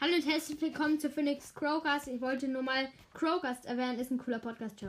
Hallo und herzlich willkommen zu Phoenix Crowcast. Ich wollte nur mal Crowcast erwähnen, ist ein cooler Podcast. Ciao.